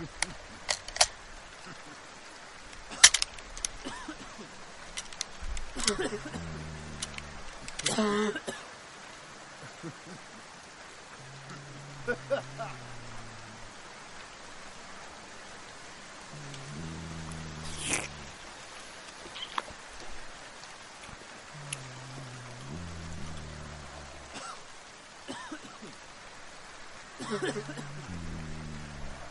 Ha ha ha.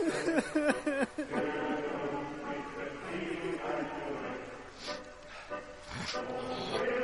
Thank you.